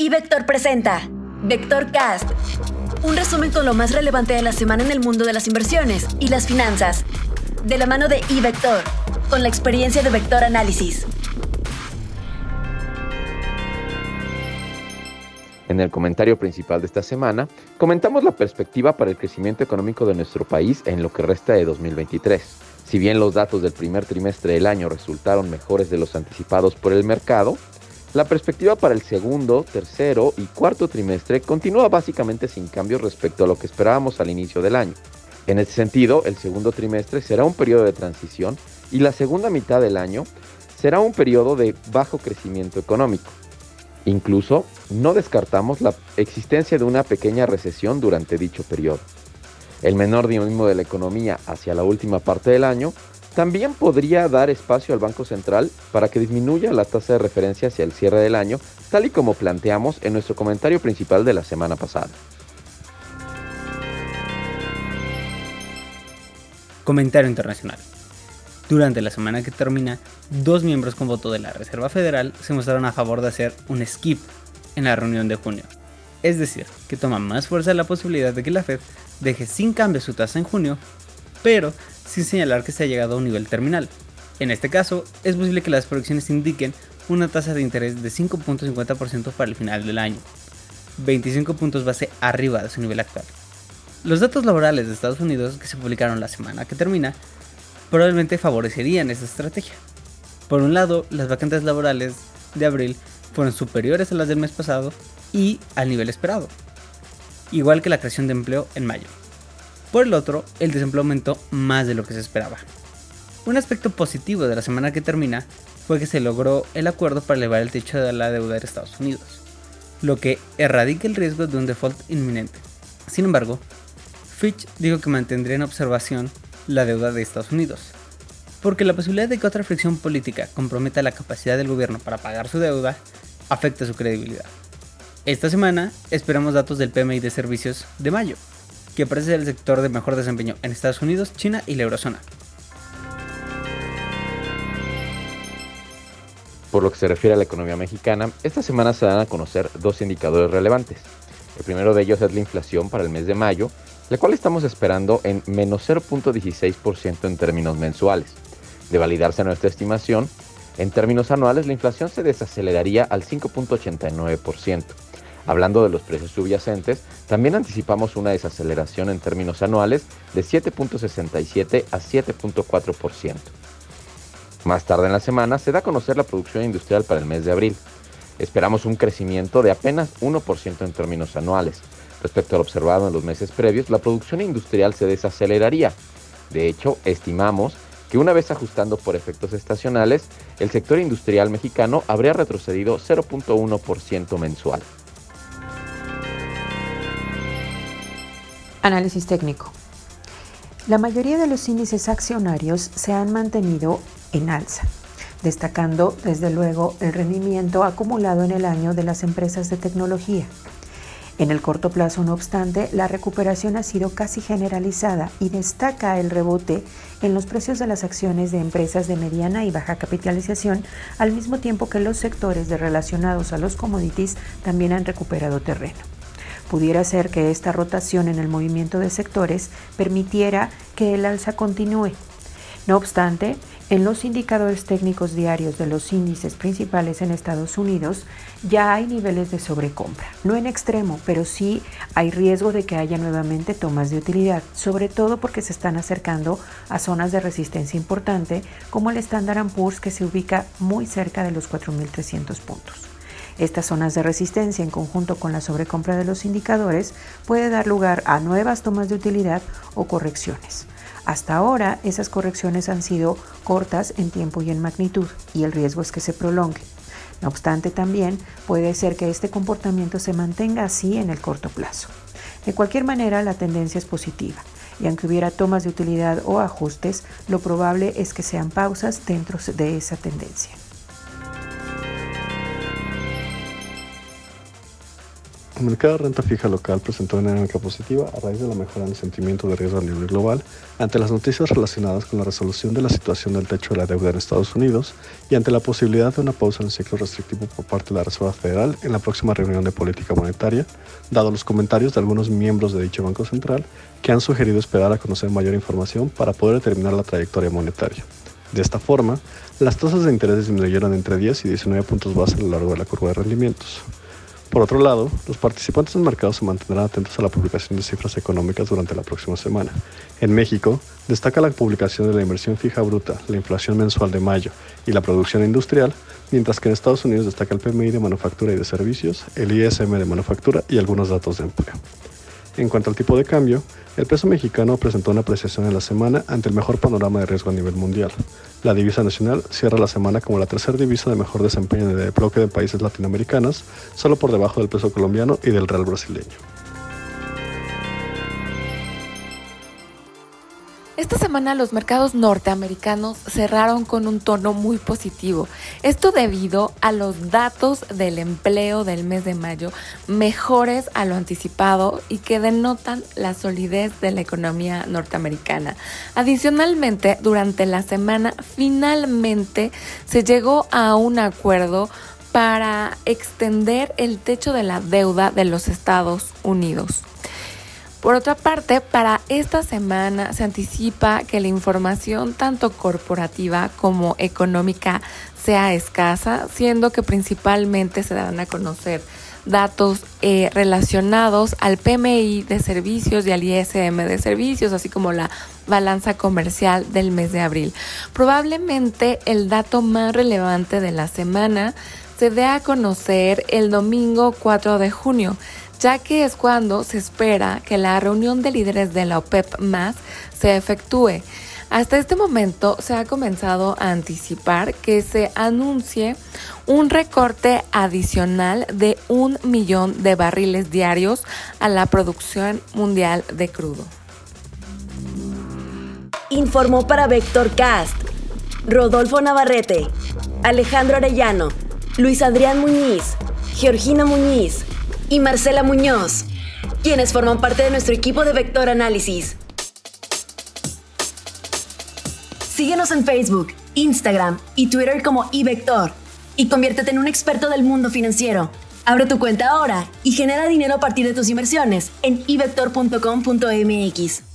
Y Vector presenta Vector Cast, un resumen con lo más relevante de la semana en el mundo de las inversiones y las finanzas, de la mano de iVector, con la experiencia de Vector Análisis. En el comentario principal de esta semana, comentamos la perspectiva para el crecimiento económico de nuestro país en lo que resta de 2023. Si bien los datos del primer trimestre del año resultaron mejores de los anticipados por el mercado, la perspectiva para el segundo, tercero y cuarto trimestre continúa básicamente sin cambios respecto a lo que esperábamos al inicio del año. En ese sentido, el segundo trimestre será un periodo de transición y la segunda mitad del año será un periodo de bajo crecimiento económico. Incluso no descartamos la existencia de una pequeña recesión durante dicho periodo. El menor dinamismo de la economía hacia la última parte del año también podría dar espacio al Banco Central para que disminuya la tasa de referencia hacia el cierre del año, tal y como planteamos en nuestro comentario principal de la semana pasada. Comentario internacional. Durante la semana que termina, dos miembros con voto de la Reserva Federal se mostraron a favor de hacer un skip en la reunión de junio. Es decir, que toma más fuerza la posibilidad de que la Fed deje sin cambio su tasa en junio, pero sin señalar que se ha llegado a un nivel terminal. En este caso, es posible que las proyecciones indiquen una tasa de interés de 5.50% para el final del año, 25 puntos base arriba de su nivel actual. Los datos laborales de Estados Unidos que se publicaron la semana que termina probablemente favorecerían esa estrategia. Por un lado, las vacantes laborales de abril fueron superiores a las del mes pasado y al nivel esperado, igual que la creación de empleo en mayo. Por el otro, el desempleo aumentó más de lo que se esperaba. Un aspecto positivo de la semana que termina fue que se logró el acuerdo para elevar el techo de la deuda de Estados Unidos, lo que erradica el riesgo de un default inminente. Sin embargo, Fitch dijo que mantendría en observación la deuda de Estados Unidos, porque la posibilidad de que otra fricción política comprometa la capacidad del gobierno para pagar su deuda afecta su credibilidad. Esta semana esperamos datos del PMI de servicios de mayo, que parece ser el sector de mejor desempeño en Estados Unidos, China y la eurozona. Por lo que se refiere a la economía mexicana, esta semana se dan a conocer dos indicadores relevantes. El primero de ellos es la inflación para el mes de mayo, la cual estamos esperando en menos 0.16% en términos mensuales. De validarse nuestra estimación, en términos anuales la inflación se desaceleraría al 5.89%. Hablando de los precios subyacentes, también anticipamos una desaceleración en términos anuales de 7.67 a 7.4%. Más tarde en la semana se da a conocer la producción industrial para el mes de abril. Esperamos un crecimiento de apenas 1% en términos anuales. Respecto al observado en los meses previos, la producción industrial se desaceleraría. De hecho, estimamos que una vez ajustando por efectos estacionales, el sector industrial mexicano habría retrocedido 0.1% mensual. Análisis técnico. La mayoría de los índices accionarios se han mantenido en alza, destacando desde luego el rendimiento acumulado en el año de las empresas de tecnología. En el corto plazo, no obstante, la recuperación ha sido casi generalizada y destaca el rebote en los precios de las acciones de empresas de mediana y baja capitalización, al mismo tiempo que los sectores relacionados a los commodities también han recuperado terreno. Pudiera ser que esta rotación en el movimiento de sectores permitiera que el alza continúe. No obstante, en los indicadores técnicos diarios de los índices principales en Estados Unidos ya hay niveles de sobrecompra. No en extremo, pero sí hay riesgo de que haya nuevamente tomas de utilidad, sobre todo porque se están acercando a zonas de resistencia importante como el Standard Poor's que se ubica muy cerca de los 4.300 puntos. Estas zonas de resistencia en conjunto con la sobrecompra de los indicadores puede dar lugar a nuevas tomas de utilidad o correcciones. Hasta ahora esas correcciones han sido cortas en tiempo y en magnitud y el riesgo es que se prolongue. No obstante, también puede ser que este comportamiento se mantenga así en el corto plazo. De cualquier manera, la tendencia es positiva y aunque hubiera tomas de utilidad o ajustes, lo probable es que sean pausas dentro de esa tendencia. Mercado de renta fija local presentó una dinámica positiva a raíz de la mejora en el sentimiento de riesgo a nivel global ante las noticias relacionadas con la resolución de la situación del techo de la deuda en Estados Unidos y ante la posibilidad de una pausa en el ciclo restrictivo por parte de la Reserva Federal en la próxima reunión de política monetaria, dado los comentarios de algunos miembros de dicho Banco Central que han sugerido esperar a conocer mayor información para poder determinar la trayectoria monetaria. De esta forma, las tasas de interés disminuyeron entre 10 y 19 puntos base a lo largo de la curva de rendimientos. Por otro lado, los participantes del mercado se mantendrán atentos a la publicación de cifras económicas durante la próxima semana. En México, destaca la publicación de la inversión fija bruta, la inflación mensual de mayo y la producción industrial, mientras que en Estados Unidos destaca el PMI de manufactura y de servicios, el ISM de manufactura y algunos datos de empleo. En cuanto al tipo de cambio, el peso mexicano presentó una apreciación en la semana ante el mejor panorama de riesgo a nivel mundial. La divisa nacional cierra la semana como la tercera divisa de mejor desempeño en el bloque de países latinoamericanos, solo por debajo del peso colombiano y del real brasileño. Esta semana los mercados norteamericanos cerraron con un tono muy positivo. Esto debido a los datos del empleo del mes de mayo mejores a lo anticipado y que denotan la solidez de la economía norteamericana. Adicionalmente, durante la semana finalmente se llegó a un acuerdo para extender el techo de la deuda de los Estados Unidos. Por otra parte, para esta semana se anticipa que la información tanto corporativa como económica sea escasa, siendo que principalmente se darán a conocer datos eh, relacionados al PMI de servicios y al ISM de servicios, así como la balanza comercial del mes de abril. Probablemente el dato más relevante de la semana se dé a conocer el domingo 4 de junio ya que es cuando se espera que la reunión de líderes de la OPEP más se efectúe. Hasta este momento se ha comenzado a anticipar que se anuncie un recorte adicional de un millón de barriles diarios a la producción mundial de crudo. Informó para Vector Cast Rodolfo Navarrete, Alejandro Arellano, Luis Adrián Muñiz, Georgina Muñiz, y Marcela Muñoz, quienes forman parte de nuestro equipo de Vector Análisis. Síguenos en Facebook, Instagram y Twitter como iVector y conviértete en un experto del mundo financiero. Abre tu cuenta ahora y genera dinero a partir de tus inversiones en ivector.com.mx.